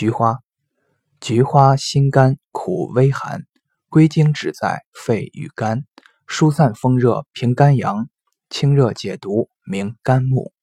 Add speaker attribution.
Speaker 1: 菊花。菊花辛甘苦微寒归经止在肺与肝疏散风热平肝阳清热解毒明肝目。